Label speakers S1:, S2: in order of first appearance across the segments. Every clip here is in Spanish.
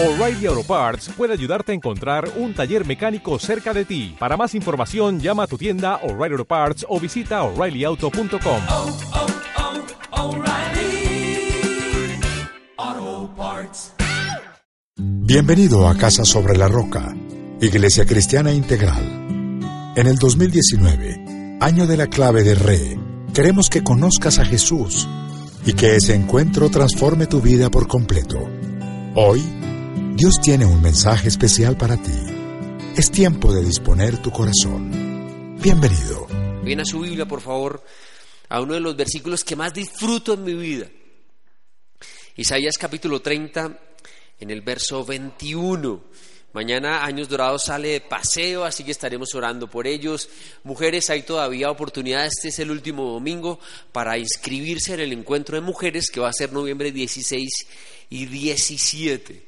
S1: O'Reilly Auto Parts puede ayudarte a encontrar un taller mecánico cerca de ti. Para más información, llama a tu tienda O'Reilly Auto Parts o visita oreillyauto.com.
S2: oh, oh, Parts.
S3: Bienvenido a Casa sobre la Roca, Iglesia Cristiana Integral. En el 2019, año de la clave de Re, queremos que conozcas a Jesús y que ese encuentro transforme tu vida por completo. Hoy, Dios tiene un mensaje especial para ti. Es tiempo de disponer tu corazón. Bienvenido.
S4: Ven a su Biblia, por favor, a uno de los versículos que más disfruto en mi vida. Isaías capítulo 30, en el verso 21. Mañana Años Dorados sale de paseo, así que estaremos orando por ellos. Mujeres, hay todavía oportunidad, este es el último domingo, para inscribirse en el encuentro de mujeres que va a ser noviembre 16 y 17.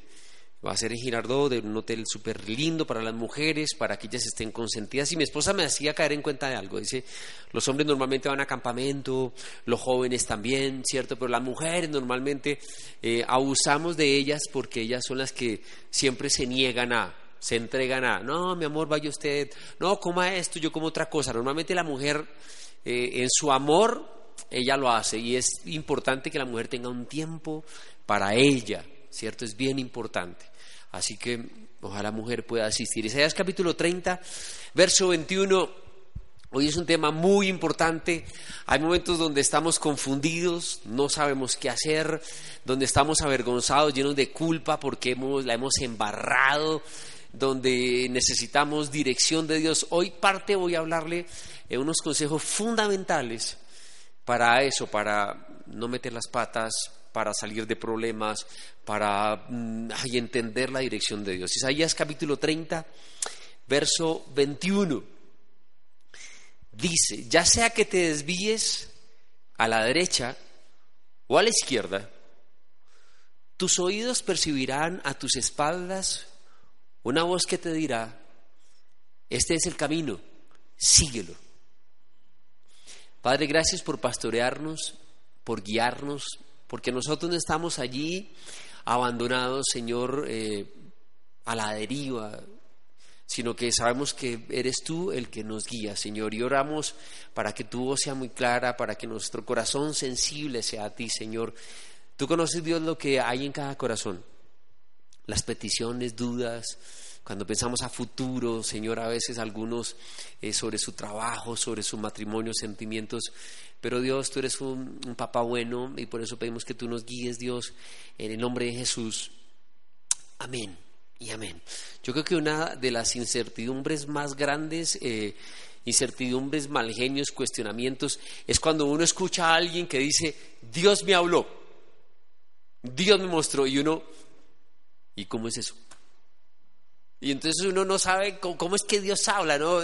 S4: Va a ser en Girardot, de un hotel súper lindo para las mujeres, para que ellas estén consentidas. Y mi esposa me hacía caer en cuenta de algo. Dice, los hombres normalmente van a campamento, los jóvenes también, ¿cierto? Pero las mujeres normalmente eh, abusamos de ellas porque ellas son las que siempre se niegan a, se entregan a, no, mi amor, vaya usted, no, coma esto, yo como otra cosa. Normalmente la mujer, eh, en su amor, ella lo hace. Y es importante que la mujer tenga un tiempo para ella, ¿cierto? Es bien importante. Así que ojalá mujer pueda asistir. Isaías capítulo 30, verso 21. Hoy es un tema muy importante. Hay momentos donde estamos confundidos, no sabemos qué hacer, donde estamos avergonzados, llenos de culpa porque hemos, la hemos embarrado, donde necesitamos dirección de Dios. Hoy parte voy a hablarle de unos consejos fundamentales para eso, para no meter las patas, para salir de problemas, para mm, ay, entender la dirección de Dios. Isaías capítulo 30, verso 21. Dice, ya sea que te desvíes a la derecha o a la izquierda, tus oídos percibirán a tus espaldas una voz que te dirá, este es el camino, síguelo. Padre, gracias por pastorearnos, por guiarnos, porque nosotros no estamos allí abandonados, Señor, eh, a la deriva, sino que sabemos que eres tú el que nos guía, Señor, y oramos para que tu voz sea muy clara, para que nuestro corazón sensible sea a ti, Señor. Tú conoces, Dios, lo que hay en cada corazón, las peticiones, dudas, cuando pensamos a futuro, Señor, a veces algunos eh, sobre su trabajo, sobre su matrimonio, sentimientos, pero Dios, tú eres un, un, papá bueno y por eso pedimos que tú nos guíes, Dios, en el nombre de Jesús. Amén y amén. Yo creo que una de las incertidumbres más grandes, eh, incertidumbres, malgenios, cuestionamientos, es cuando uno escucha a alguien que dice, Dios me habló, Dios me mostró, y uno, ¿y cómo es eso? Y entonces uno no sabe cómo, es que Dios habla, ¿no?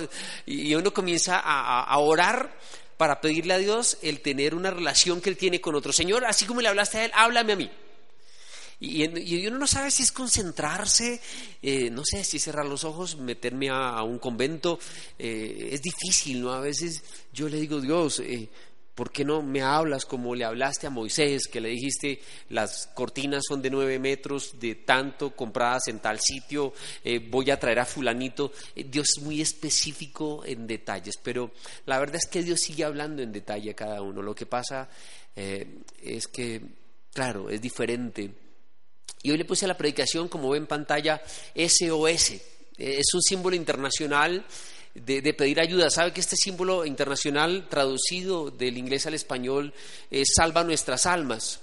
S4: Y, uno comienza a, orar para pedirle a Dios el tener una relación que Él tiene con otro. Señor, así como le hablaste a Él, háblame a mí. Y, y uno no sabe si es concentrarse, eh, no sé, si cerrar los ojos, meterme a, a un convento. Eh, es difícil, ¿no? A veces yo le digo, Dios, eh, ¿Por qué no me hablas como le hablaste a Moisés, que le dijiste las cortinas son de nueve metros, de tanto, compradas en tal sitio, eh, voy a traer a fulanito? Eh, Dios es muy específico en detalles, pero la verdad es que Dios sigue hablando en detalle a cada uno. Lo que pasa eh, es que, claro, es diferente. Y hoy le puse a la predicación, como ve en pantalla, SOS. Es un símbolo internacional de, pedir ayuda. ¿Sabe que este símbolo internacional traducido del inglés al español es salva nuestras almas?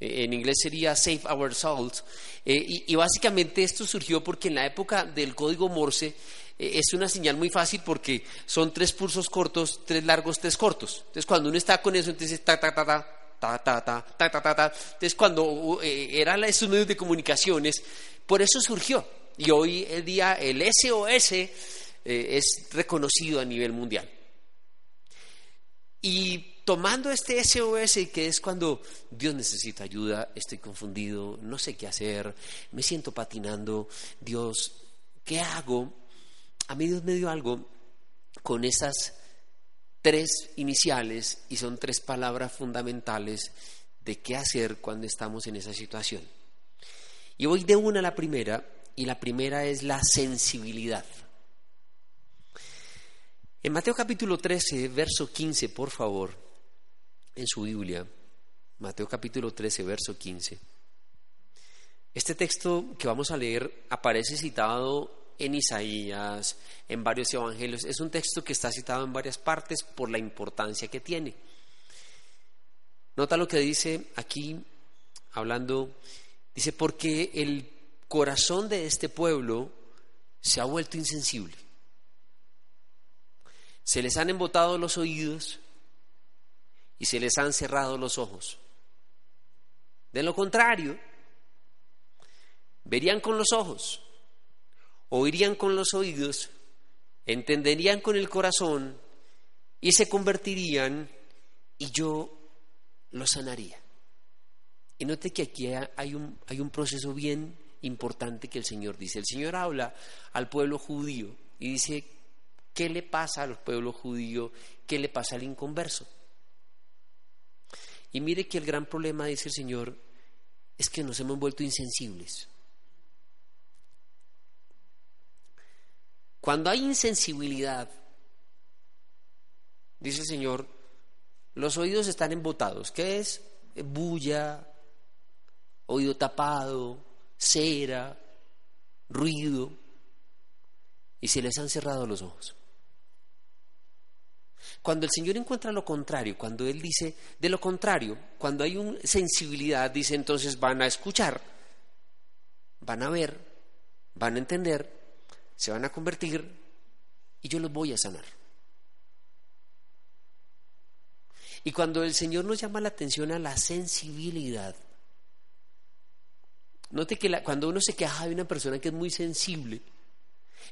S4: Eh, en inglés sería Save Our Souls. Eh, y, básicamente esto surgió porque en la época del código Morse eh, es una señal muy fácil porque son tres pulsos cortos, tres largos, tres cortos. Entonces cuando uno está con eso, entonces ta ta ta ta ta ta ta ta ta ta. Entonces cuando eran esos medios de comunicaciones, por eso surgió. Y hoy el día el SOS eh, es reconocido a nivel mundial. Y tomando este SOS, que es cuando Dios necesita ayuda, estoy confundido, no sé qué hacer, me siento patinando, Dios, ¿qué hago? A mí Dios me dio algo con esas tres iniciales y son tres palabras fundamentales de qué hacer cuando estamos en esa situación. Y voy de una a la primera, y la primera es la sensibilidad. En Mateo capítulo 13, verso 15, por favor, en su Biblia, Mateo capítulo 13, verso 15. Este texto que vamos a leer aparece citado en Isaías, en varios evangelios. Es un texto que está citado en varias partes por la importancia que tiene. Nota lo que dice aquí, hablando, dice, porque el corazón de este pueblo se ha vuelto insensible. Se les han embotado los oídos y se les han cerrado los ojos. De lo contrario, verían con los ojos, oirían con los oídos, entenderían con el corazón y se convertirían y yo los sanaría. Y note que aquí hay un, hay un proceso bien importante que el Señor dice. El Señor habla al pueblo judío y dice, ¿qué le pasa al pueblo judío? ¿Qué le pasa al inconverso? Y mire que el gran problema, dice el Señor, es que nos hemos vuelto insensibles. Cuando hay insensibilidad, dice el Señor, los oídos están embotados. ¿Qué es? Bulla, oído tapado, cera, ruido, y se les han cerrado los ojos. Cuando el Señor encuentra lo contrario, cuando Él dice de lo contrario, cuando hay una sensibilidad, dice entonces van a escuchar, van a ver, van a entender, se van a convertir y yo los voy a sanar. Y cuando el Señor nos llama la atención a la sensibilidad, note que cuando uno se queja de una persona que es muy sensible,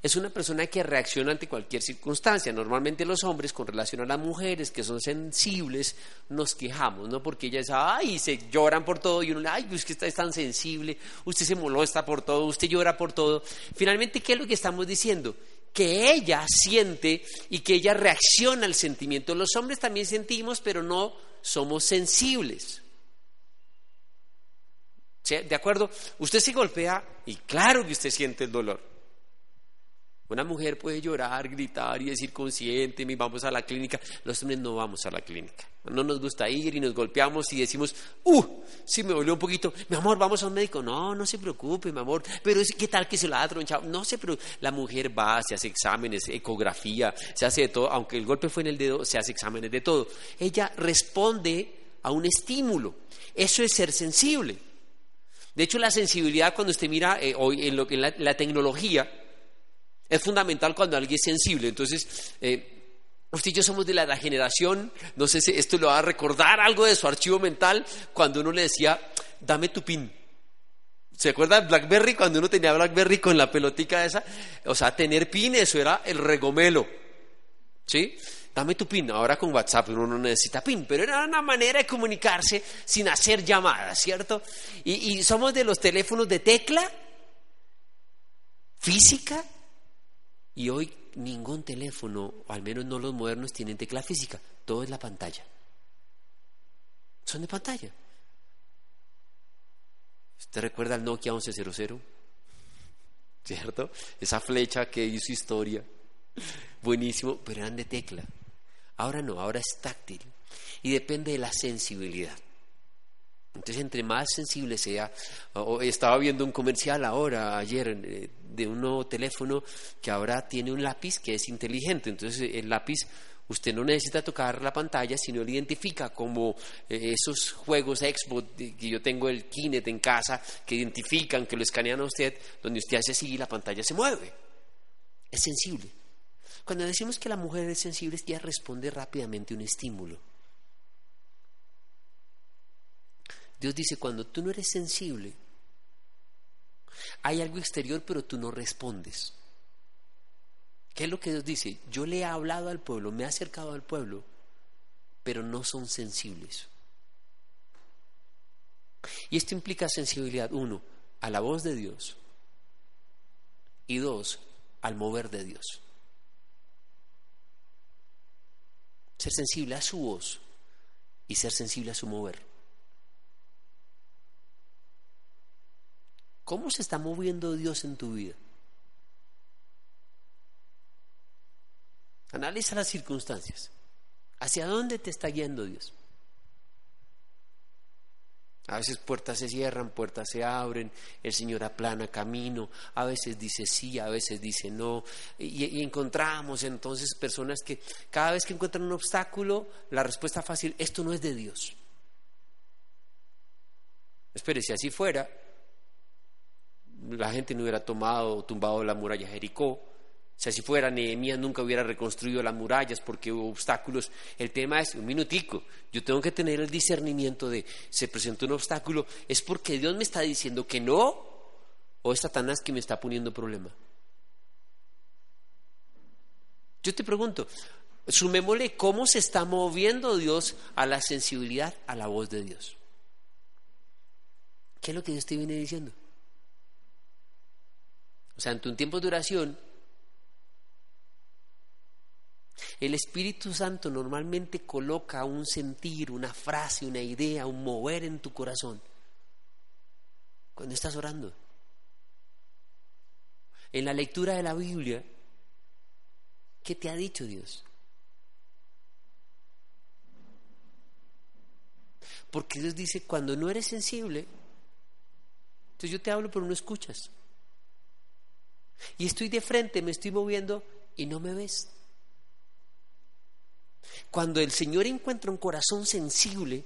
S4: es una persona que reacciona ante cualquier circunstancia. Normalmente los hombres, con relación a las mujeres que son sensibles, nos quejamos, ¿no? Porque ellas, ay, se lloran por todo y uno, ay, usted es tan sensible, usted se molesta por todo, usted llora por todo. Finalmente, ¿qué es lo que estamos diciendo? Que ella siente y que ella reacciona al sentimiento. Los hombres también sentimos, pero no somos sensibles. ¿De acuerdo? Usted se golpea y claro que usted siente el dolor. Una mujer puede llorar, gritar y decir consciente, vamos a la clínica. Los hombres no vamos a la clínica. No nos gusta ir y nos golpeamos y decimos, uh, sí me dolió un poquito. Mi amor, vamos a un médico. No, no se preocupe, mi amor. Pero ¿qué tal que se lo ha tronchado? No sé, pero la mujer va, se hace exámenes, ecografía, se hace de todo. Aunque el golpe fue en el dedo, se hace exámenes de todo. Ella responde a un estímulo. Eso es ser sensible. De hecho, la sensibilidad, cuando usted mira eh, hoy en, lo, en la tecnología, es fundamental cuando alguien es sensible. Entonces, eh, usted y yo somos de la, generación, no sé si esto lo va a recordar algo de su archivo mental, cuando uno le decía, dame tu pin. ¿Se acuerda de Blackberry cuando uno tenía Blackberry con la pelotica esa? O sea, tener pin, eso era el regomelo. ¿Sí? Dame tu pin. Ahora con WhatsApp uno no necesita pin, pero era una manera de comunicarse sin hacer llamadas, ¿cierto? y somos de los teléfonos de tecla física y hoy ningún teléfono, o al menos no los modernos, tienen tecla física. Todo es la pantalla. Son de pantalla. ¿Usted recuerda el Nokia 1100? ¿Cierto? Esa flecha que hizo historia. Buenísimo, pero eran de tecla. Ahora no, ahora es táctil. Y depende de la sensibilidad. Entonces, entre más sensible sea, estaba viendo un comercial ahora, ayer, eh, de un nuevo teléfono que ahora tiene un lápiz que es inteligente. Entonces, el lápiz, usted no necesita tocar la pantalla, sino lo identifica como eh, esos juegos Xbox que yo tengo el Kinect en casa, que identifican, que lo escanean a usted, donde usted hace así y la pantalla se mueve. Es sensible. Cuando decimos que la mujer es sensible, ya responde rápidamente a un estímulo. Dios dice, cuando tú no eres sensible, hay algo exterior, pero tú no respondes. ¿Qué es lo que Dios dice? Yo le he hablado al pueblo, me he acercado al pueblo, pero no son sensibles. Y esto implica sensibilidad, uno, a la voz de Dios y dos, al mover de Dios. Ser sensible a su voz y ser sensible a su mover. ¿Cómo se está moviendo Dios en tu vida? Analiza las circunstancias. ¿Hacia dónde te está guiando Dios? A veces puertas se cierran, puertas se abren, el Señor aplana camino, a veces dice sí, a veces dice no, y, y, encontramos entonces personas que cada vez que encuentran un obstáculo, la respuesta fácil, esto no es de Dios. Espere, si así fuera, la gente no hubiera tomado o tumbado la muralla Jericó, si así fuera, Nehemías nunca hubiera reconstruido las murallas porque hubo obstáculos. El tema es, un minutico, yo tengo que tener el discernimiento de, se presentó un obstáculo, ¿es porque Dios me está diciendo que no? ¿O es Satanás que me está poniendo problema? Yo te pregunto, sumémosle cómo se está moviendo Dios a la sensibilidad, a la voz de Dios. ¿Qué es lo que Dios te viene diciendo? O sea, ante un tiempo de oración, el Espíritu Santo normalmente coloca un sentir, una frase, una idea, un mover en tu corazón cuando estás orando. En la lectura de la Biblia, ¿qué te ha dicho Dios? Porque Dios dice, cuando no eres sensible, entonces yo te hablo pero no escuchas. Y estoy de frente, me estoy moviendo y no me ves. Cuando el Señor encuentra un corazón sensible,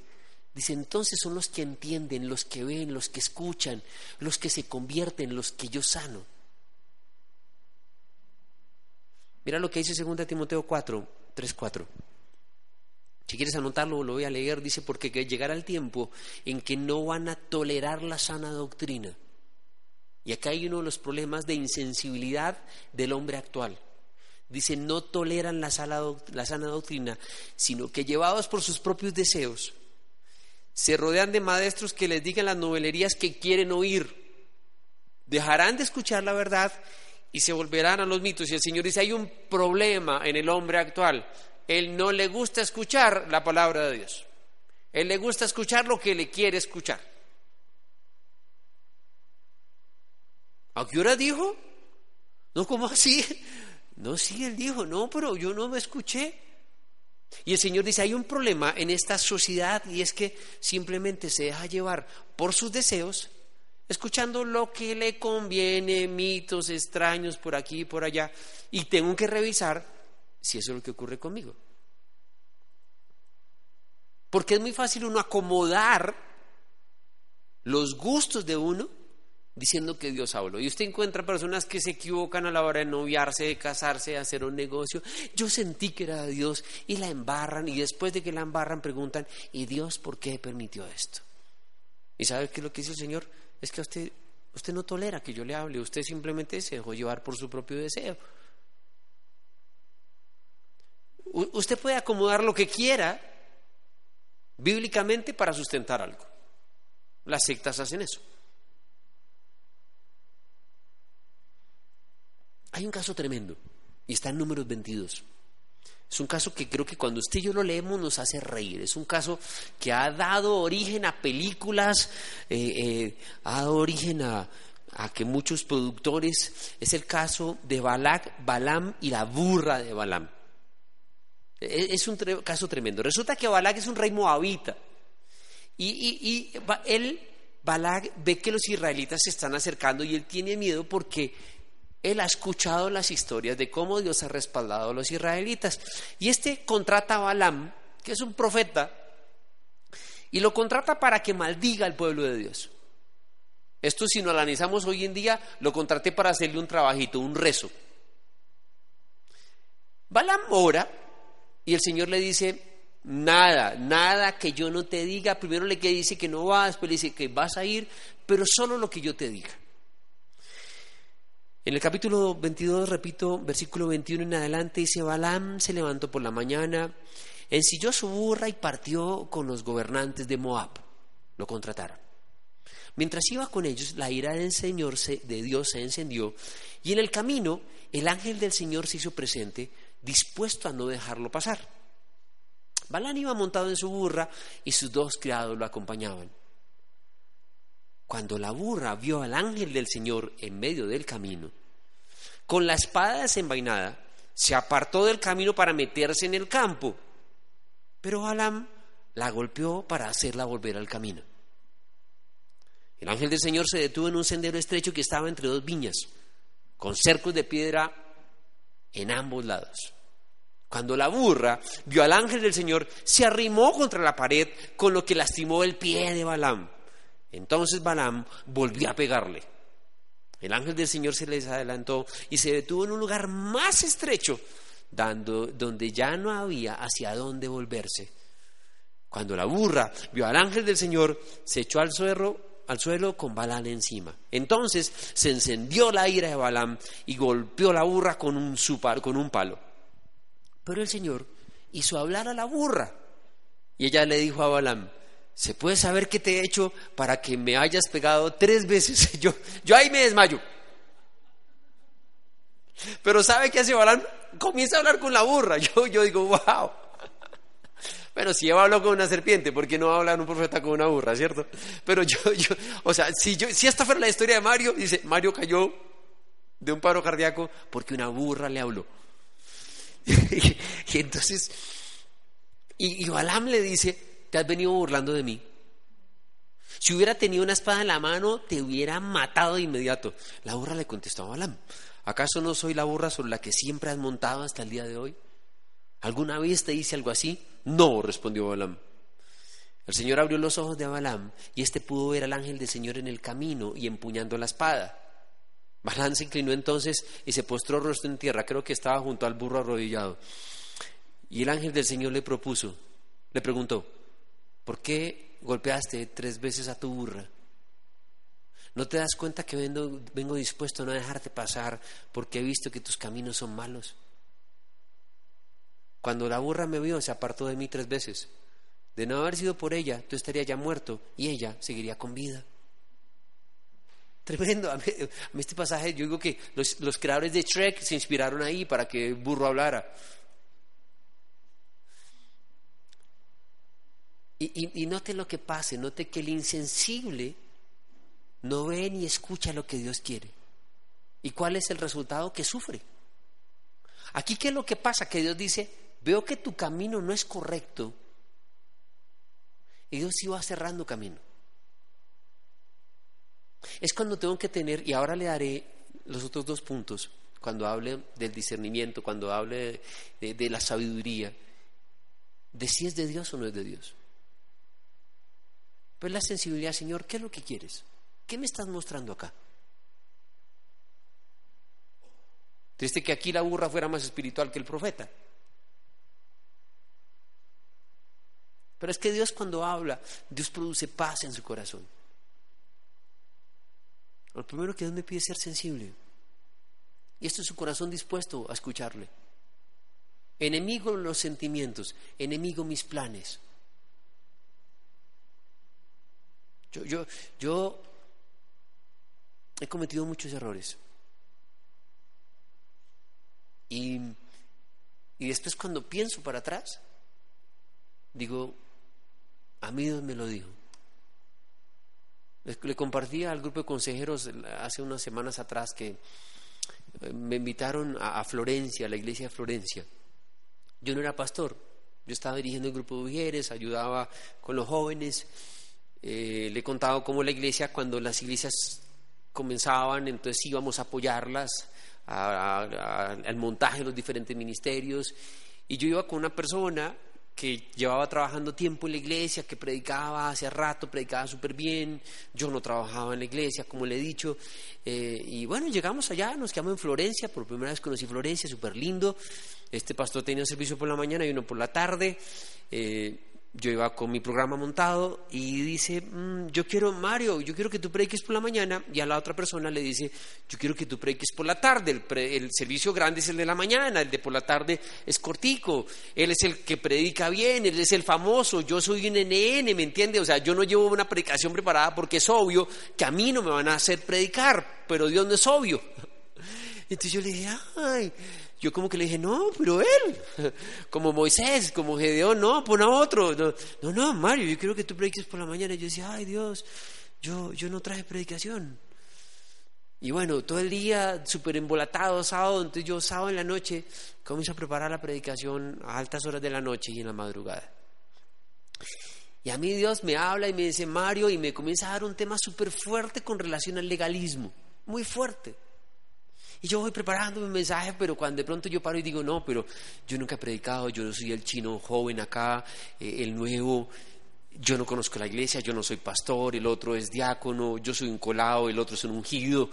S4: dice, entonces son los que entienden, los que ven, los que escuchan, los que se convierten, los que yo sano. Mira lo que dice 2 Timoteo 4, 3, 4. Si quieres anotarlo, lo voy a leer. Dice, porque llegará el tiempo en que no van a tolerar la sana doctrina. Y acá hay uno de los problemas de insensibilidad del hombre actual. Dice, no toleran la, la sana doctrina, sino que llevados por sus propios deseos, se rodean de maestros que les digan las novelerías que quieren oír. Dejarán de escuchar la verdad y se volverán a los mitos. Y el Señor dice, hay un problema en el hombre actual. Él no le gusta escuchar la palabra de Dios. Él le gusta escuchar lo que le quiere escuchar. ¿A qué hora dijo? No, como así? No, sí, él dijo, no, pero yo no me escuché. Y el Señor dice, hay un problema en esta sociedad y es que simplemente se deja llevar por sus deseos, escuchando lo que le conviene, mitos extraños por aquí y por allá, y tengo que revisar si eso es lo que ocurre conmigo. Porque es muy fácil uno acomodar los gustos de uno diciendo que Dios habló. Y usted encuentra personas que se equivocan a la hora de noviarse, de casarse, de hacer un negocio. Yo sentí que era Dios y la embarran y después de que la embarran preguntan, ¿y Dios por qué permitió esto? ¿Y sabe qué es lo que dice el Señor? Es que usted, usted no tolera que yo le hable, usted simplemente se dejó llevar por su propio deseo. usted puede acomodar lo que quiera bíblicamente para sustentar algo. Las sectas hacen eso. Hay un caso tremendo y está en números 22. Es un caso que creo que cuando usted y yo lo leemos nos hace reír. Es un caso que ha dado origen a películas, eh, eh, ha dado origen a, que muchos productores. Es el caso de Balak, Balam y la burra de Balam. E, es un caso tremendo. Resulta que Balak es un rey moabita. Y él, Balak, ve que los israelitas se están acercando y él tiene miedo porque él ha escuchado las historias de cómo Dios ha respaldado a los israelitas. Y este contrata a Balaam, que es un profeta, y lo contrata para que maldiga al pueblo de Dios. Esto si lo analizamos hoy en día, lo contraté para hacerle un trabajito, un rezo. Balaam ora y el Señor le dice, nada, nada que yo no te diga. Primero le dice que no va, después le dice que vas a ir, pero solo lo que yo te diga. En el capítulo 22, repito, versículo 21 en adelante, dice, Balaam se levantó por la mañana, ensilló su burra y partió con los gobernantes de Moab. Lo contrataron. Mientras iba con ellos, la ira del Señor de Dios se encendió y en el camino el ángel del Señor se hizo presente, dispuesto a no dejarlo pasar. Balaam iba montado en su burra y sus dos criados lo acompañaban. cuando la burra vio al ángel del Señor en medio del camino, con la espada desenvainada, se apartó del camino para meterse en el campo. Pero Balaam la golpeó para hacerla volver al camino. El ángel del Señor se detuvo en un sendero estrecho que estaba entre dos viñas, con cercos de piedra en ambos lados. Cuando la burra vio al ángel del Señor, se arrimó contra la pared, con lo que lastimó el pie de Balaam. Entonces Balaam volvió a pegarle. El ángel del Señor se les adelantó y se detuvo en un lugar más estrecho, dando, donde ya no había hacia dónde volverse. Cuando la burra vio al ángel del Señor, se echó al suelo, al suelo con Balaam encima. Entonces se encendió la ira de Balaam y golpeó la burra con un, con un palo. Pero el Señor hizo hablar a la burra. Y ella le dijo a Balaam, ¿se puede saber qué te he hecho para que me hayas pegado tres veces? Yo, yo ahí me desmayo. Pero ¿sabe qué hace Balaam? Comienza a hablar con la burra. Yo, yo digo, wow. Bueno, si Eva habló con una serpiente, ¿por qué no habla un profeta con una burra, cierto? Pero yo, yo, o sea, si, yo, si esta fuera la historia de Mario, dice, Mario cayó de un paro cardíaco porque una burra le habló. y entonces, y, y le dice, te has venido burlando de mí. Si hubiera tenido una espada en la mano, te hubiera matado de inmediato. La burra le contestó a Balaam, ¿acaso no soy la burra sobre la que siempre has montado hasta el día de hoy? ¿Alguna vez te hice algo así? No, respondió Balaam. El Señor abrió los ojos de Balaam y éste pudo ver al ángel del Señor en el camino y empuñando la espada. Balaam se inclinó entonces y se postró rostro en tierra, creo que estaba junto al burro arrodillado. Y el ángel del Señor le propuso, le preguntó, ¿por qué golpeaste tres veces a tu burra? ¿No te das cuenta que vengo, dispuesto a no dejarte pasar porque he visto que tus caminos son malos? Cuando la burra me vio, se apartó de mí tres veces. De no haber sido por ella, tú estarías ya muerto y ella seguiría con vida. Tremendo. A mí, este pasaje, yo digo que los, los, creadores de Shrek se inspiraron ahí para que el burro hablara. Y, note lo que pase, note que el insensible no ve ni escucha lo que Dios quiere. ¿Y cuál es el resultado? Que sufre. Aquí, ¿qué es lo que pasa? Que Dios dice, veo que tu camino no es correcto. Y Dios iba cerrando camino. Es cuando tengo que tener, y ahora le daré los otros dos puntos, cuando hable del discernimiento, cuando hable de la sabiduría, de si es de Dios o no es de Dios. Pues la sensibilidad, Señor, ¿qué es lo que quieres? ¿Qué me estás mostrando acá? Triste que aquí la burra fuera más espiritual que el profeta. Pero es que Dios cuando habla, Dios produce paz en su corazón. Lo primero que Dios me pide es ser sensible. Y esto es su corazón dispuesto a escucharle. Enemigo los sentimientos, enemigo mis planes. Yo, yo, yo he cometido muchos errores. Y, y después cuando pienso para atrás, digo, a mí Dios me lo dijo. Le compartía al grupo de consejeros hace unas semanas atrás que eh, me invitaron a, Florencia, a la iglesia de Florencia. Yo no era pastor, yo estaba dirigiendo el grupo de mujeres, ayudaba con los jóvenes. Eh, le he contado cómo la iglesia, cuando las iglesias comenzaban, entonces íbamos a apoyarlas al montaje de los diferentes ministerios. Y yo iba con una persona que llevaba trabajando tiempo en la iglesia, que predicaba hace rato, predicaba súper bien, yo no trabajaba en la iglesia, como le he dicho, eh, y bueno, llegamos allá, nos quedamos en Florencia, por primera vez conocí Florencia, súper lindo, este pastor tenía un servicio por la mañana y uno por la tarde, eh, yo iba con mi programa montado y dice, mm, yo quiero, Mario, yo quiero que tú prediques por la mañana y a la otra persona le dice, yo quiero que tú prediques por la tarde, el, el, servicio grande es el de la mañana, el de por la tarde es cortico, él es el que predica bien, él es el famoso, yo soy un NN, ¿me entiende? O sea, yo no llevo una predicación preparada porque es obvio que a mí no me van a hacer predicar, pero Dios no es obvio. Entonces yo le dije, ay, yo como que le dije, no, pero él, como Moisés, como Gedeón, no, pon a otro. No, no, Mario, yo quiero que tú prediques por la mañana. Y yo decía, ay Dios, yo, yo no traje predicación. Y bueno, todo el día súper embolatado, sábado, entonces yo sábado en la noche comienzo a preparar la predicación a altas horas de la noche y en la madrugada. Y a mí Dios me habla y me dice, Mario, y me comienza a dar un tema súper fuerte con relación al legalismo, muy fuerte. Y yo voy preparando mi mensaje, pero cuando de pronto yo paro y digo, no, pero yo nunca he predicado, yo no soy el chino joven acá, eh, el nuevo, yo no conozco la iglesia, yo no soy pastor, el otro es diácono, yo soy un colado, el otro es un ungido.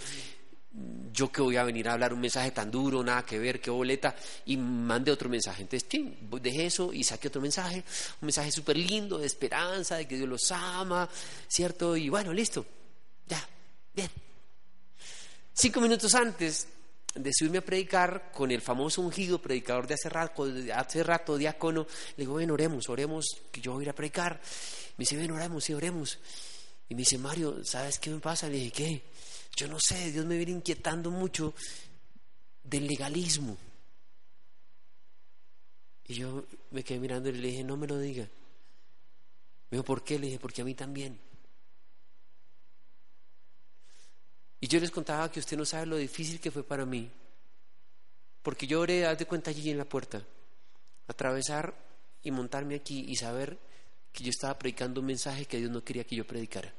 S4: Yo que voy a venir a hablar un mensaje tan duro, nada que ver, qué boleta, y mandé otro mensaje. Entonces, tim, dejé eso y saqué otro mensaje, un mensaje súper lindo, de esperanza, de que Dios los ama, ¿cierto? Y bueno, listo, ya, bien. Cinco minutos antes de subirme a predicar con el famoso ungido predicador de hace rato, de hace rato diácono, le digo, ven, oremos, oremos, que yo voy a ir a predicar. Me dice, ven, oremos, sí, oremos. Y me dice, Mario, ¿sabes qué me pasa? Le dije, ¿qué? Yo no sé, Dios me viene inquietando mucho del legalismo. Y yo me quedé mirando y le dije, no me lo diga. Me dijo, ¿por qué? Le dije, porque a mí también. Y yo les contaba que usted no sabe lo difícil que fue para mí. Porque yo oré, haz de cuenta allí en la puerta, atravesar y montarme aquí y saber que yo estaba predicando un mensaje que Dios no quería que yo predicara.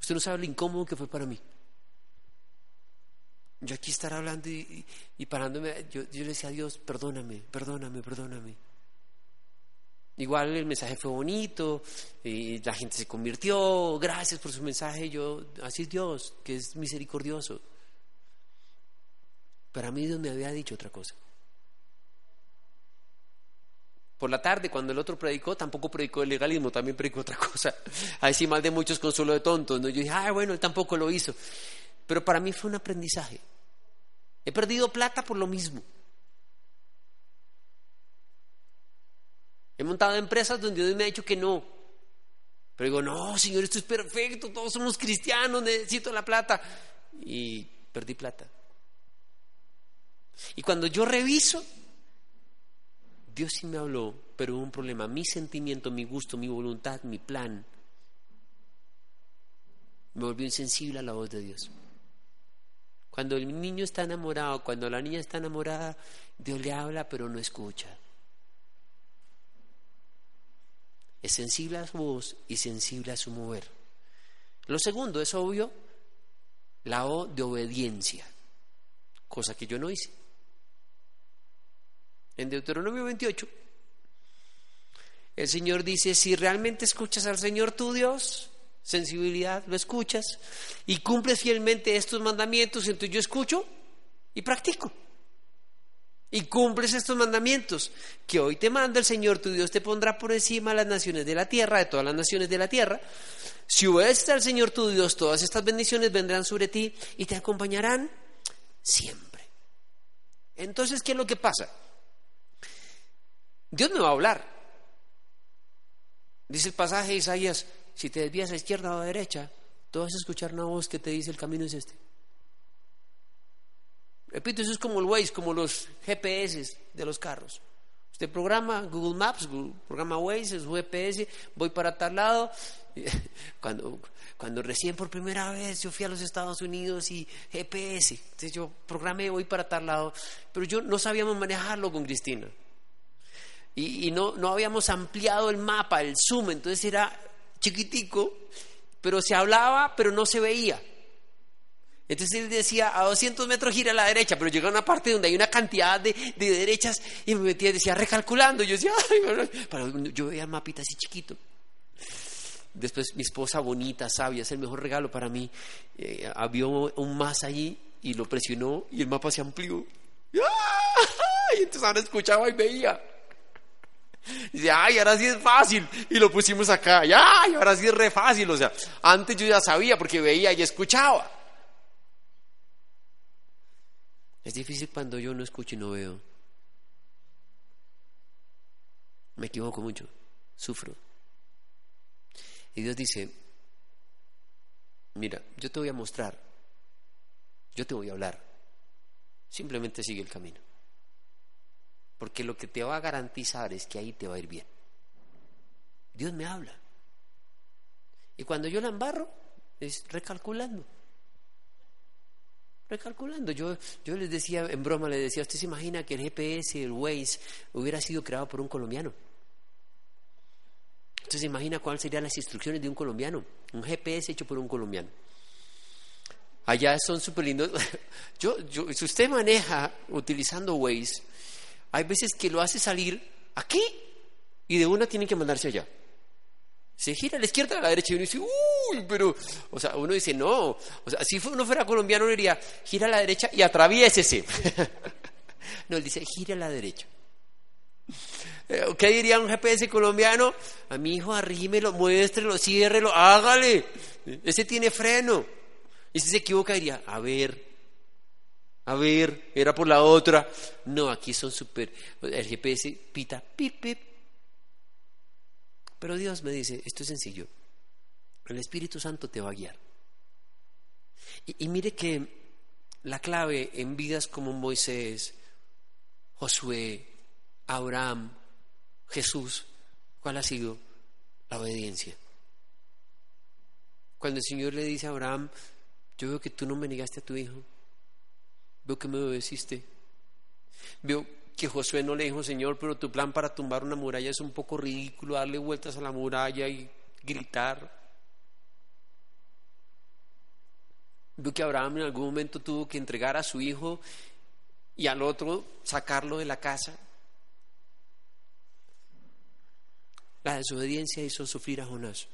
S4: Usted no sabe lo incómodo que fue para mí. Yo aquí estar hablando y, parándome, yo, yo le decía a Dios, perdóname, perdóname, perdóname. Igual el mensaje fue bonito, y la gente se convirtió, gracias por su mensaje, yo, así es Dios, que es misericordioso. Pero a mí Dios me había dicho otra cosa. Por la tarde, cuando el otro predicó, tampoco predicó el legalismo, también predicó otra cosa. Ahí sí mal de muchos consuelo de tontos. ¿no? Yo dije, ah, bueno, él tampoco lo hizo. Pero para mí fue un aprendizaje. He perdido plata por lo mismo. He montado empresas donde Dios me ha dicho que no. Pero digo, no, Señor, esto es perfecto, todos somos cristianos, necesito la plata. Y perdí plata. Y cuando yo reviso, Dios sí me habló, pero hubo un problema. Mi sentimiento, mi gusto, mi voluntad, mi plan, me volvió insensible a la voz de Dios. Cuando el niño está enamorado, cuando la niña está enamorada, Dios le habla, pero no escucha. Es sensible a su voz y sensible a su mover. Lo segundo es obvio, la O de obediencia, cosa que yo no hice. En Deuteronomio 28, el Señor dice, si realmente escuchas al Señor tu Dios, sensibilidad, lo escuchas, y cumples fielmente estos mandamientos, entonces yo escucho y practico. Y cumples estos mandamientos que hoy te manda el Señor tu Dios, te pondrá por encima de las naciones de la tierra, de todas las naciones de la tierra. Si obedeces al Señor tu Dios, todas estas bendiciones vendrán sobre ti y te acompañarán siempre. Entonces, ¿qué es lo que pasa? Dios me va a hablar. Dice el pasaje de Isaías, si te desvías a izquierda o a derecha, tú vas a escuchar una voz que te dice el camino es este. Repito, eso es como el Waze, como los GPS de los carros. Usted programa Google Maps, programa Waze, es GPS, voy para tal lado. Cuando, cuando recién por primera vez yo fui a los Estados Unidos y GPS, entonces yo programé, voy para tal lado, pero yo no sabíamos manejarlo con Cristina. Y, y no, no habíamos ampliado el mapa, el zoom, entonces era chiquitico, pero se hablaba, pero no se veía. Entonces él decía, a 200 metros gira a la derecha, pero llega a una parte donde hay una cantidad de, derechas y me metía, decía, recalculando. Yo decía, Ay, yo veía el mapita así chiquito. Después mi esposa bonita, sabia, es el mejor regalo para mí. Eh, había un más allí y lo presionó y el mapa se amplió. Y entonces ahora escuchaba y veía. Y dice, ay, ahora sí es fácil. Y lo pusimos acá. Y, ay, ahora sí es re fácil. O sea, antes yo ya sabía porque veía y escuchaba. Es difícil cuando yo no escucho y no veo. Me equivoco mucho, sufro. Y Dios dice, mira, yo te voy a mostrar, yo te voy a hablar, simplemente sigue el camino. Porque lo que te va a garantizar es que ahí te va a ir bien. Dios me habla. Y cuando yo la embarro, es recalculando. Recalculando. Yo, yo les decía, en broma les decía, ¿usted se imagina que el GPS, el Waze, hubiera sido creado por un colombiano? ¿Usted se imagina cuáles serían las instrucciones de un colombiano? Un GPS hecho por un colombiano. Allá son súper lindos. Yo, yo, si usted maneja utilizando Waze, hay veces que lo hace salir aquí y de una tienen que mandarse allá. Se gira a la izquierda, a la derecha y uno dice, uy, pero, o sea, uno dice, no, o sea, si uno fuera colombiano, uno diría, gira a la derecha y atraviésese. no, él dice, gira a la derecha. Eh, ¿Qué diría un GPS colombiano? A mi hijo arrímelo, muéstrelo, ciérrelo, hágale. Ese tiene freno. Y si se equivoca diría, a ver, a ver, era por la otra. No, aquí son súper, el GPS pita, pip, pip. Pero Dios me dice, esto es sencillo. El Espíritu Santo te va a guiar. Y, mire que la clave en vidas como Moisés, Josué, Abraham, Jesús, ¿cuál ha sido? La obediencia. Cuando el Señor le dice a Abraham, yo veo que tú no me negaste a tu hijo, veo que me obedeciste, veo que Josué no le dijo, Señor, pero tu plan para tumbar una muralla es un poco ridículo, darle vueltas a la muralla y gritar. Veo que Abraham en algún momento tuvo que entregar a su hijo y al otro sacarlo de la casa. La desobediencia hizo sufrir a Jonás.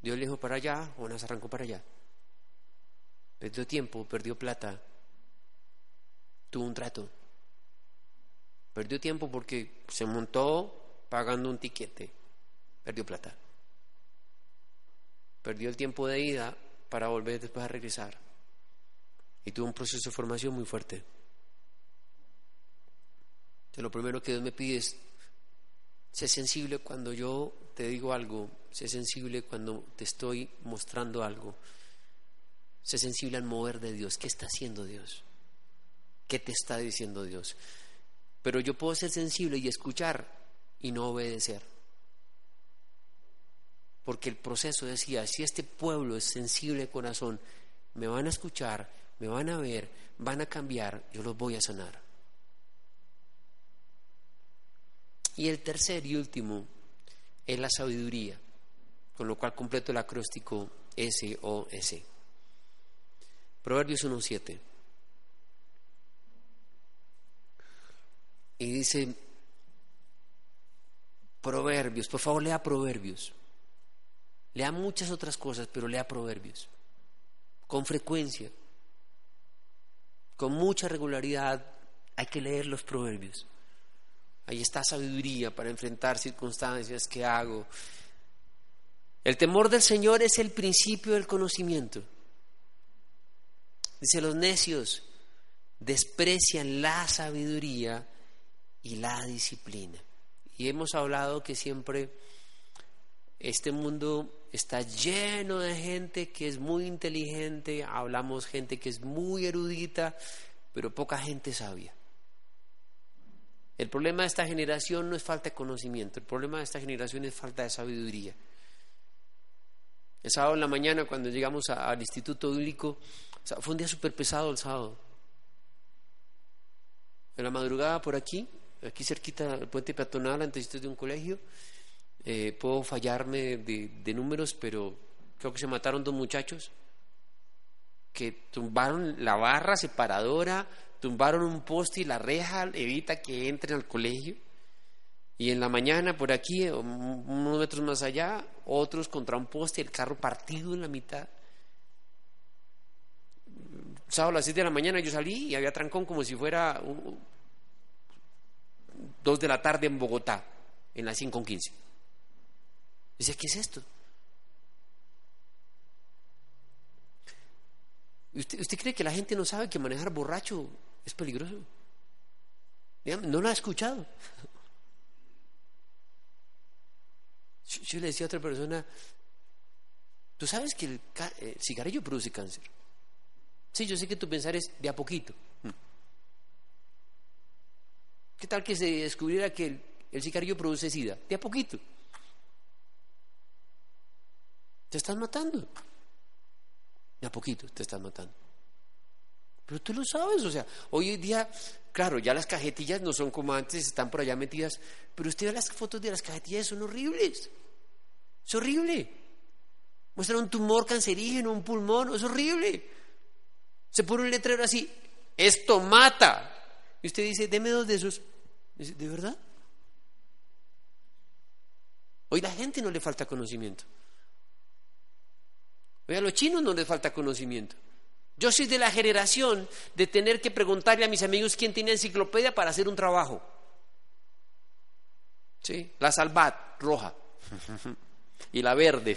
S4: Dios le dijo para allá, Jonás arrancó para allá. Perdió tiempo, perdió plata, tuvo un trato. Perdió tiempo porque se montó pagando un tiquete, perdió plata. Perdió el tiempo de ida para volver después a regresar. Y tuvo un proceso de formación muy fuerte. Entonces, lo primero que Dios me pide es, sé sensible cuando yo te digo algo, sé sensible cuando te estoy mostrando algo, sé sensible al mover de Dios. ¿Qué está haciendo Dios? ¿Qué te está diciendo Dios? Pero yo puedo ser sensible y escuchar y no obedecer. Porque el proceso decía, si este pueblo es sensible de corazón, me van a escuchar, me van a ver, van a cambiar, yo los voy a sanar. Y el tercer y último es la sabiduría, con lo cual completo el acróstico SOS. Proverbios 1.7. Y dice, Proverbios, por favor lea Proverbios. Lea muchas otras cosas, pero lea Proverbios. Con frecuencia, con mucha regularidad, hay que leer los Proverbios. Ahí está sabiduría para enfrentar circunstancias que hago. El temor del Señor es el principio del conocimiento. Dice, los necios desprecian la sabiduría y la disciplina. Y hemos hablado que siempre este mundo está lleno de gente que es muy inteligente, hablamos gente que es muy erudita, pero poca gente sabia. El problema de esta generación no es falta de conocimiento, el problema de esta generación es falta de sabiduría. El sábado en la mañana, cuando llegamos al Instituto Bíblico, fue un día súper pesado el sábado. En la madrugada por aquí, aquí cerquita del puente peatonal, antes de un colegio, eh, puedo fallarme de, números, pero creo que se mataron dos muchachos que tumbaron la barra separadora, tumbaron un poste y la reja evita que entren al colegio. Y en la mañana por aquí, unos metros más allá, otros contra un poste, el carro partido en la mitad. Sábado a las 7 de la mañana yo salí y había trancón como si fuera dos de la tarde en Bogotá, en las 5 con 15. Dice, ¿qué es esto? ¿Usted, ¿Usted cree que la gente no sabe que manejar borracho es peligroso? No lo ha escuchado. Yo, le decía a otra persona, ¿tú sabes que el, el, cigarrillo produce cáncer? Sí, yo sé que tu pensar es de a poquito. ¿Qué tal que se descubriera que el, el cigarrillo produce sida? De a poquito. Te estás matando. De a poquito te estás matando. Pero tú lo sabes, o sea, hoy en día, claro, ya las cajetillas no son como antes, están por allá metidas, pero usted ve las fotos de las cajetillas, son horribles. Es horrible. Muestran un tumor cancerígeno, un pulmón, es horrible. Se pone un letrero así, esto mata. Y usted dice, deme dos de esos. ¿De verdad? Hoy la gente no le falta conocimiento. Hoy a los chinos no les falta conocimiento. Yo soy de la generación de tener que preguntarle a mis amigos quién tiene enciclopedia para hacer un trabajo. ¿Sí? La Salvat, roja. y la verde,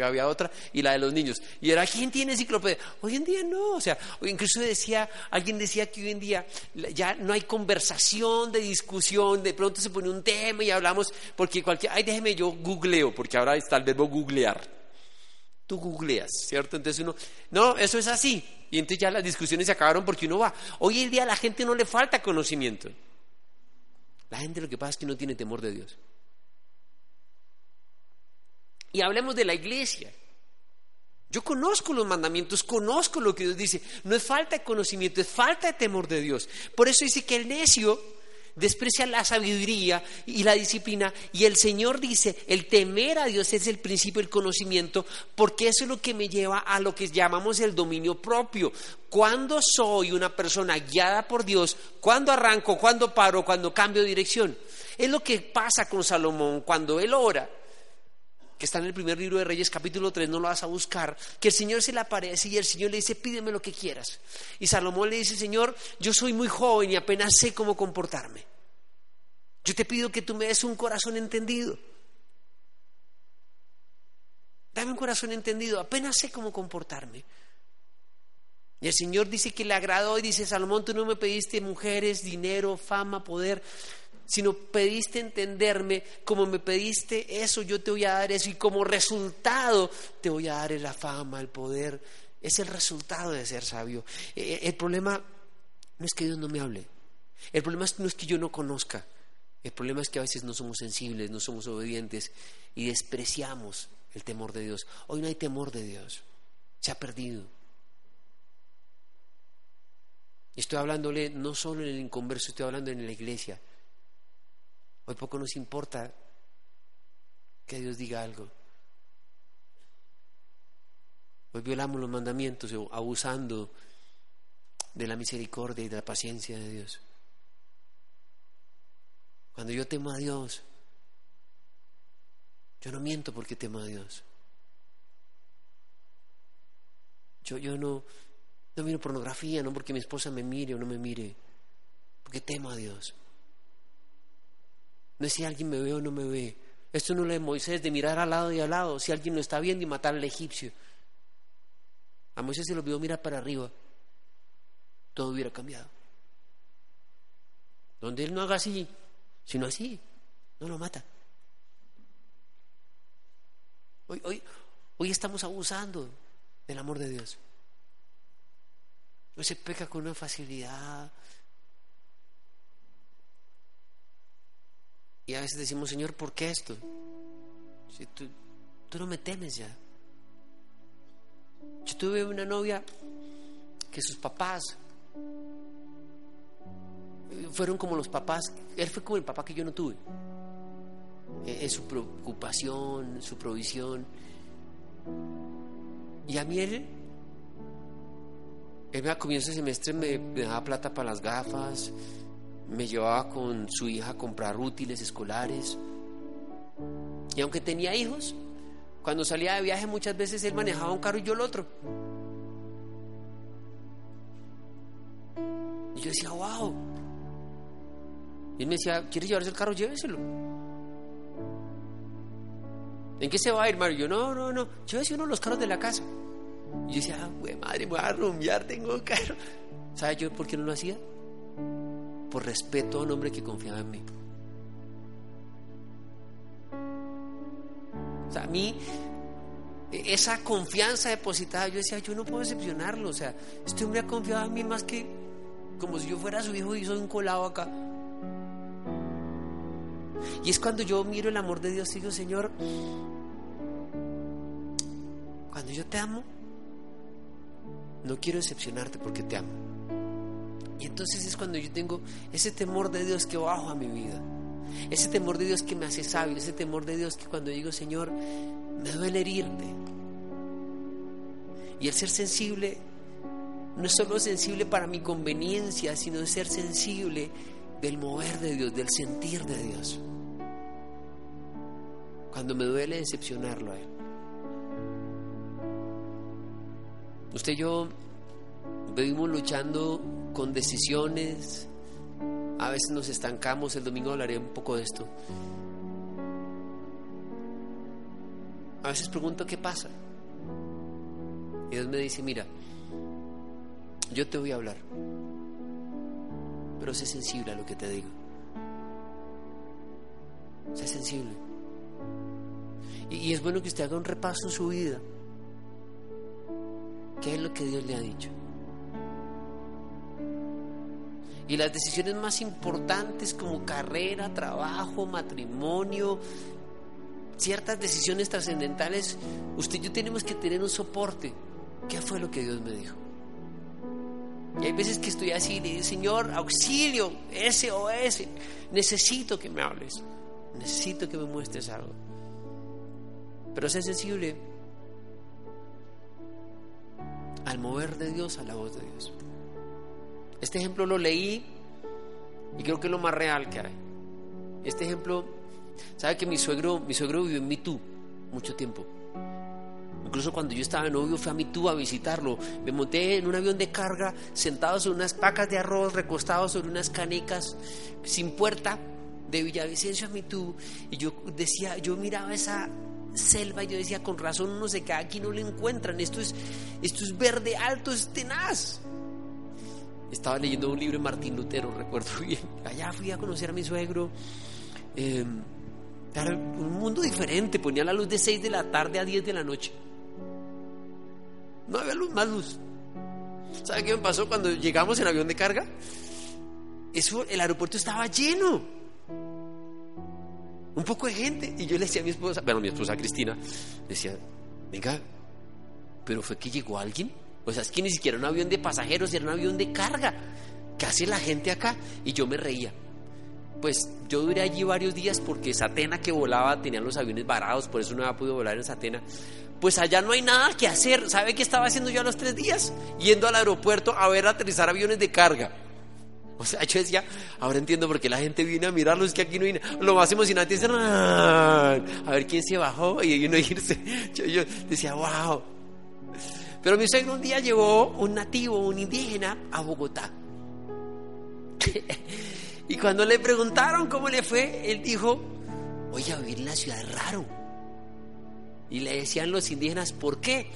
S4: había otra, y la de los niños. Y era, ¿quién tiene enciclopedia? Hoy en día no, o sea, incluso decía, alguien decía que hoy en día ya no hay conversación, de discusión, de pronto se pone un tema y hablamos, porque cualquier, ay, déjeme yo googleo, porque ahora está el verbo googlear. Tú googleas, ¿cierto? Entonces uno, no, eso es así. Y entonces ya las discusiones se acabaron porque uno va. Hoy en día a la gente no le falta conocimiento. La gente lo que pasa es que no tiene temor de Dios. Y hablemos de la iglesia. Yo conozco los mandamientos, conozco lo que Dios dice. No es falta de conocimiento, es falta de temor de Dios. Por eso dice que el necio desprecia la sabiduría y la disciplina. Y el Señor dice, el temer a Dios es el principio del conocimiento, porque eso es lo que me lleva a lo que llamamos el dominio propio. Cuando soy una persona guiada por Dios, cuando arranco, cuando paro, cuando cambio de dirección. Es lo que pasa con Salomón cuando él ora que está en el primer libro de Reyes capítulo 3, no lo vas a buscar, que el Señor se le aparece y el Señor le dice, pídeme lo que quieras. Y Salomón le dice, Señor, yo soy muy joven y apenas sé cómo comportarme. Yo te pido que tú me des un corazón entendido. Dame un corazón entendido, apenas sé cómo comportarme. Y el Señor dice que le agradó y dice, Salomón, tú no me pediste mujeres, dinero, fama, poder, sino pediste entenderme, como me pediste eso, yo te voy a dar eso, y como resultado te voy a dar la fama, el poder. Es el resultado de ser sabio. Eh, eh, El problema no es que Dios no me hable, el problema no es que yo no conozca, el problema es que a veces no somos sensibles, no somos obedientes y despreciamos el temor de Dios. Hoy no hay temor de Dios, se ha perdido. Estoy hablándole no solo en el inconverso, estoy hablando en la iglesia. Hoy poco nos importa que Dios diga algo. Hoy violamos los mandamientos abusando de la misericordia y de la paciencia de Dios. Cuando yo temo a Dios, yo no miento porque temo a Dios. Yo, yo no, no miro pornografía, no porque mi esposa me mire o no me mire, porque temo a Dios. No es si alguien me ve o no me ve. Esto no es lo de Moisés, de mirar al lado y al lado, si alguien lo está viendo y matar al egipcio. A Moisés se lo vio mirar para arriba, todo hubiera cambiado. Donde él no haga así, sino así, no lo mata. Hoy, hoy, hoy estamos abusando del amor de Dios. Hoy se peca con una facilidad. Y a veces decimos, Señor, ¿por qué esto? Si tú, tú no me temes ya. Yo tuve una novia que sus papás fueron como los papás, él fue como el papá que yo no tuve. Es su preocupación, su provisión. Y a mí él, él a comienzo de semestre me, me daba plata para las gafas, me llevaba con su hija a comprar útiles escolares. Y aunque tenía hijos, cuando salía de viaje muchas veces él manejaba un carro y yo el otro. Y yo decía, wow. Y él me decía, ¿quieres llevarse el carro? Lléveselo. ¿En qué se va a ir, Mario? Yo, no, no, no. Llévese uno de los carros de la casa. Y yo decía, ah, güey, madre, me voy a rumbear, tengo carro. ¿Sabes yo por qué no lo hacía? Por respeto a un hombre que confiaba en mí. O sea, a mí, esa confianza depositada, yo decía, yo no puedo decepcionarlo. O sea, este hombre ha confiado en mí más que como si yo fuera su hijo y soy un colado acá. Y es cuando yo miro el amor de Dios y digo, Señor, cuando yo te amo, no quiero decepcionarte porque te amo. Y entonces es cuando yo tengo ese temor de Dios que bajo a mi vida. Ese temor de Dios que me hace sabio, ese temor de Dios que cuando digo, Señor, me duele herirte. Y el ser sensible no es solo sensible para mi conveniencia, sino ser sensible del mover de Dios, del sentir de Dios. Cuando me duele decepcionarlo a Él. Usted y yo vivimos luchando con decisiones, a veces nos estancamos, el domingo hablaré un poco de esto. A veces pregunto qué pasa. Y Dios me dice, mira, yo te voy a hablar, pero sé sensible a lo que te digo. Sé sensible. Y, es bueno que usted haga un repaso en su vida. ¿Qué es lo que Dios le ha dicho? Y las decisiones más importantes como carrera, trabajo, matrimonio, ciertas decisiones trascendentales, usted y yo tenemos que tener un soporte. ¿Qué fue lo que Dios me dijo? Y hay veces que estoy así y le digo, Señor, auxilio, SOS, necesito que me hables, necesito que me muestres algo. Pero sé sensible al mover de Dios, a la voz de Dios. Este ejemplo lo leí y creo que es lo más real que hay. Este ejemplo, sabe que mi suegro, mi suegro vivió en Mitú mucho tiempo. Incluso cuando yo estaba novio fui a Mitú a visitarlo. Me monté en un avión de carga, sentado sobre unas pacas de arroz, recostado sobre unas canecas, sin puerta, de Villavicencio a Mitú. Y yo decía, yo miraba esa selva y yo decía, con razón uno se queda aquí no lo encuentran. Esto es, esto es verde alto, es tenaz. Estaba leyendo un libro de Martín Lutero, recuerdo bien. Allá fui a conocer a mi suegro. Eh, era un mundo diferente, ponía la luz de 6 de la tarde a 10 de la noche. No había luz, más luz. ¿Sabe qué me pasó cuando llegamos en avión de carga? El aeropuerto estaba lleno. Un poco de gente. Y yo le decía a mi esposa, bueno, mi esposa Cristina, decía, venga, pero fue que llegó alguien. O sea, es que ni siquiera un avión de pasajeros, era un avión de carga. ¿Qué hace la gente acá? Y yo me reía. Pues yo duré allí varios días porque Satena que volaba tenía los aviones varados, por eso no había podido volar en Satena. Pues allá no hay nada que hacer. ¿Sabe qué estaba haciendo yo a los tres días? Yendo al aeropuerto a ver aterrizar aviones de carga. O sea, yo decía, ahora entiendo por qué la gente viene a mirarlos, es que aquí no viene. Lo más emocionante es a ver quién se bajó y uno irse. Yo, yo decía, wow. Pero mi suegro un día llevó un nativo, un indígena, a Bogotá. y cuando le preguntaron cómo le fue, él dijo, oye, vivir en la ciudad raro. Y le decían los indígenas, ¿por qué?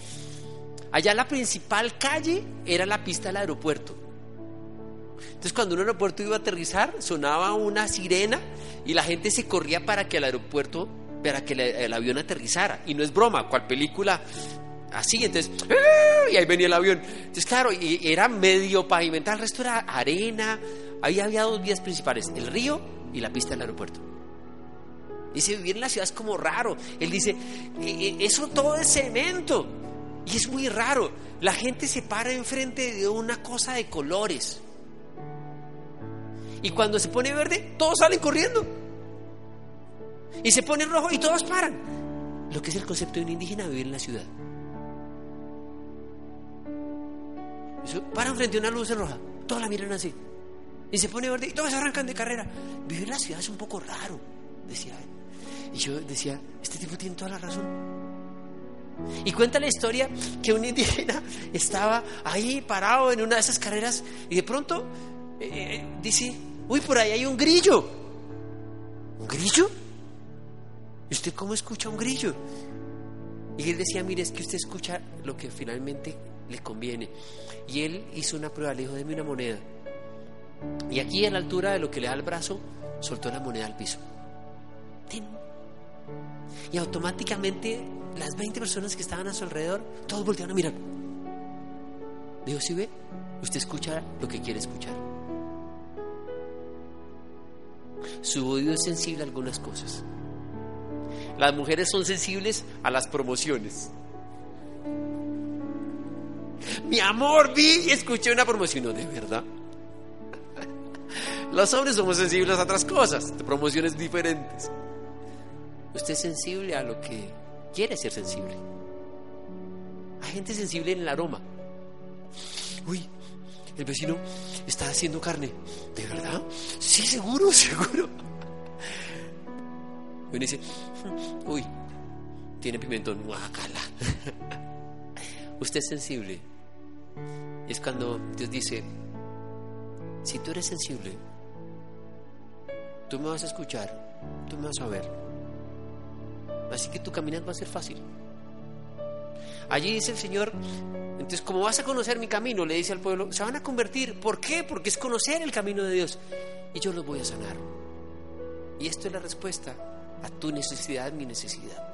S4: Allá la principal calle era la pista del aeropuerto. Entonces cuando un aeropuerto iba a aterrizar, sonaba una sirena y la gente se corría para que el aeropuerto, para que el avión aterrizara. Y no es broma, cual película así, entonces, y ahí venía el avión. Entonces, claro, y era medio pavimentado, el resto era arena. Ahí había dos vías principales, el río y la pista del aeropuerto. Dice, vivir en la ciudad es como raro. Él dice, eso todo es cemento. Y es muy raro. La gente se para enfrente de una cosa de colores. Y cuando se pone verde, todos salen corriendo. Y se pone rojo y todos paran. Lo que es el concepto de un indígena vivir en la ciudad. Paran frente a una luz roja, todos la miran así. Y se pone verde y todos arrancan de carrera. Vivir en la ciudad es un poco raro, decía él. Y yo decía, este tipo tiene toda la razón. Y cuenta la historia que un indígena estaba ahí parado en una de esas carreras y de pronto eh, dice, uy, por ahí hay un grillo. ¿Un grillo? ¿Y usted cómo escucha un grillo? Y él decía, mire, es que usted escucha lo que finalmente le conviene. Y él hizo una prueba, le dijo, deme una moneda. Y aquí a la altura de lo que le da el brazo, soltó la moneda al piso. Y automáticamente las 20 personas que estaban a su alrededor, todos voltearon a mirar. Dijo, si ve, usted escucha lo que quiere escuchar. Su oído es sensible a algunas cosas. Las mujeres son sensibles a las promociones. Mi amor, vi y escuché una promoción. No, de verdad. Los hombres somos sensibles a otras cosas, promociones diferentes. Usted es sensible a lo que quiere ser sensible. Hay gente sensible en el aroma. Uy, el vecino está haciendo carne. ¿De verdad? Sí, seguro, seguro. Y uno dice, uy, tiene pimentón, guacala. Usted es sensible. Es cuando Dios dice, si tú eres sensible, tú me vas a escuchar, tú me vas a ver. Así que tu caminar va a ser fácil. Allí dice el Señor, entonces como vas a conocer mi camino, le dice al pueblo, se van a convertir. ¿Por qué? Porque es conocer el camino de Dios. Y yo los voy a sanar. Y esto es la respuesta a tu necesidad, mi necesidad.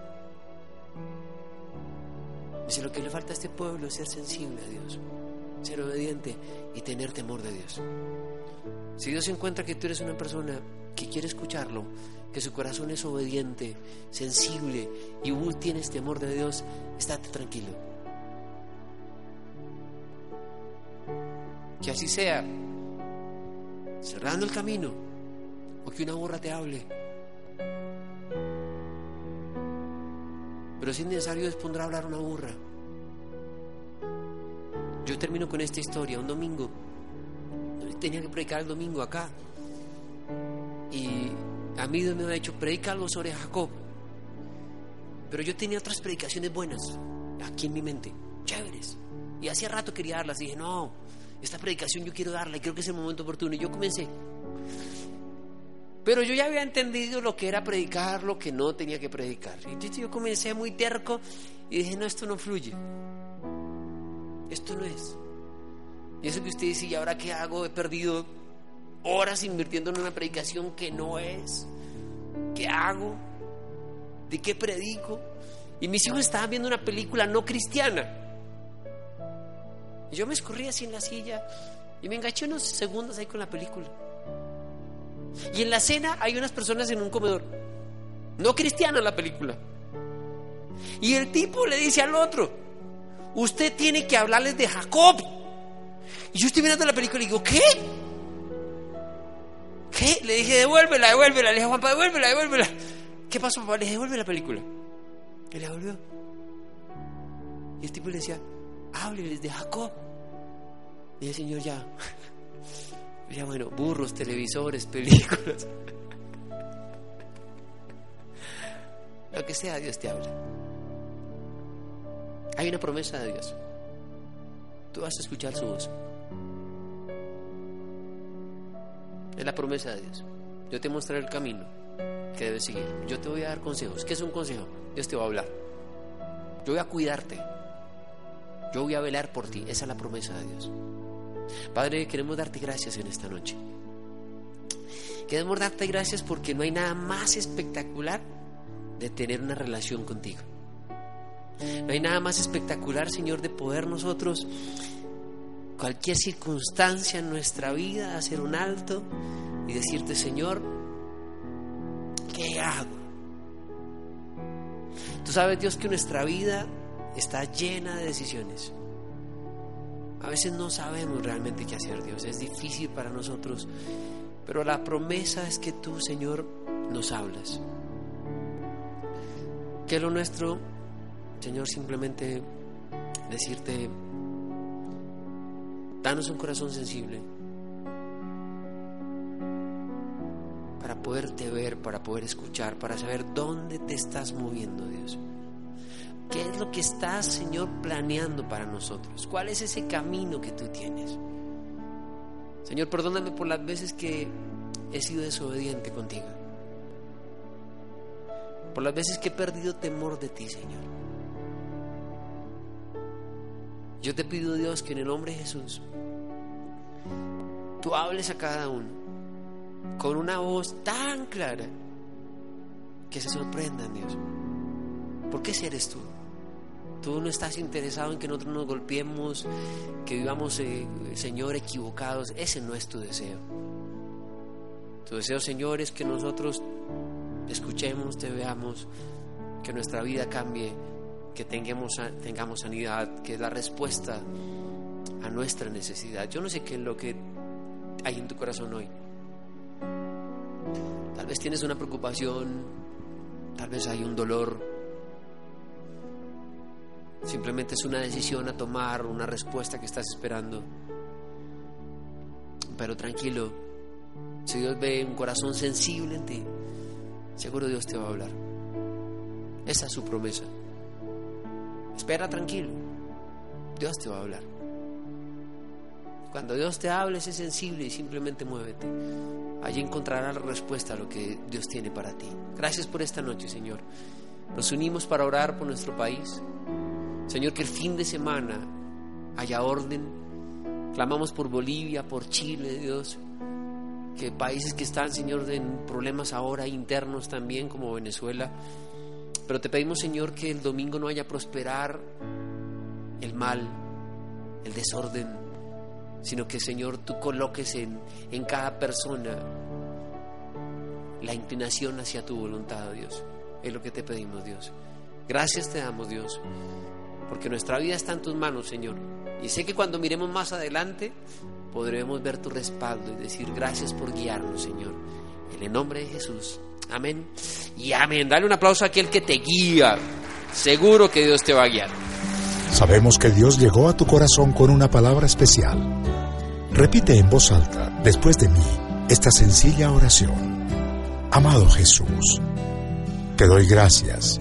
S4: Lo que le falta a este pueblo es ser sensible a Dios, ser obediente y tener temor de Dios. Si Dios encuentra que tú eres una persona que quiere escucharlo, que su corazón es obediente, sensible y tú tienes temor de Dios, estate tranquilo. Que así sea, cerrando el camino o que una burra te hable. Pero si es necesario, Dios pondrá a hablar una burra. Yo termino con esta historia. Un domingo, tenía que predicar el domingo acá. Y a mí Dios me ha dicho, predica algo sobre Jacob. Pero yo tenía otras predicaciones buenas aquí en mi mente, chéveres. Y hacía rato quería darlas. Y dije, no, esta predicación yo quiero darla y creo que es el momento oportuno. Y yo comencé. Pero yo ya había entendido lo que era predicar, lo que no tenía que predicar. Y entonces yo comencé muy terco y dije, no, esto no fluye. Esto no es. Y eso que usted dice, ¿y ahora qué hago? He perdido horas invirtiendo en una predicación que no es. ¿Qué hago? ¿De qué predico? Y mis hijos estaban viendo una película no cristiana. Y yo me escurrí así en la silla y me enganché unos segundos ahí con la película. Y en la cena hay unas personas en un comedor. No cristiana la película. Y el tipo le dice al otro, usted tiene que hablarles de Jacob. Y yo estoy mirando la película y digo, ¿qué? ¿Qué? Le dije, devuélvela, devuélvela. Le dije, Juanpa, devuélvela, devuélvela. ¿Qué pasó, papá? Le dije, devuelve la película. Y le devolvió. Y el tipo le decía, hábleles de Jacob. Y el señor ya, ya bueno, burros, televisores, películas. Lo que sea, Dios te habla. Hay una promesa de Dios. Tú vas a escuchar su voz. Es la promesa de Dios. Yo te mostraré el camino que debes seguir. Yo te voy a dar consejos. ¿Qué es un consejo? Dios te va a hablar. Yo voy a cuidarte. Yo voy a velar por ti. Esa es la promesa de Dios. Padre, queremos darte gracias en esta noche. Queremos darte gracias porque no hay nada más espectacular de tener una relación contigo. No hay nada más espectacular, Señor, de poder nosotros, cualquier circunstancia en nuestra vida, hacer un alto y decirte, Señor, ¿qué hago? Tú sabes, Dios, que nuestra vida está llena de decisiones. A veces no sabemos realmente qué hacer, Dios. Es difícil para nosotros. Pero la promesa es que tú, Señor, nos hablas. Que lo nuestro, Señor, simplemente decirte, danos un corazón sensible para poderte ver, para poder escuchar, para saber dónde te estás moviendo, Dios. ¿Qué es lo que estás, Señor, planeando para nosotros? ¿Cuál es ese camino que tú tienes? Señor, perdóname por las veces que he sido desobediente contigo. Por las veces que he perdido temor de ti, Señor. Yo te pido, Dios, que en el nombre de Jesús tú hables a cada uno con una voz tan clara que se sorprendan, Dios. ¿Por qué eres tú? Tú no estás interesado en que nosotros nos golpeemos, que vivamos, eh, Señor, equivocados. Ese no es tu deseo. Tu deseo, Señor, es que nosotros escuchemos, te veamos, que nuestra vida cambie, que tengamos, tengamos sanidad, que la respuesta a nuestra necesidad. Yo no sé qué es lo que hay en tu corazón hoy. Tal vez tienes una preocupación, tal vez hay un dolor. Simplemente es una decisión a tomar, una respuesta que estás esperando. Pero tranquilo, si Dios ve un corazón sensible en ti, seguro Dios te va a hablar. Esa es su promesa. Espera tranquilo, Dios te va a hablar. Cuando Dios te hable, sé sensible y simplemente muévete. Allí encontrarás la respuesta a lo que Dios tiene para ti. Gracias por esta noche, Señor. Nos unimos para orar por nuestro país. Señor, que el fin de semana haya orden. Clamamos por Bolivia, por Chile, Dios. Que países que están, Señor, en problemas ahora internos también, como Venezuela. Pero te pedimos, Señor, que el domingo no haya prosperar el mal, el desorden, sino que, Señor, tú coloques en, en cada persona la inclinación hacia tu voluntad, Dios. Es lo que te pedimos, Dios. Gracias te damos, Dios, porque nuestra vida está en tus manos, Señor. Y sé que cuando miremos más adelante, podremos ver tu respaldo y decir gracias por guiarnos, Señor. En el nombre de Jesús. Amén. Y amén. Dale un aplauso a aquel que te guía. Seguro que Dios te va a guiar.
S3: Sabemos que Dios llegó a tu corazón con una palabra especial. Repite en voz alta, después de mí, esta sencilla oración. Amado Jesús, te doy gracias.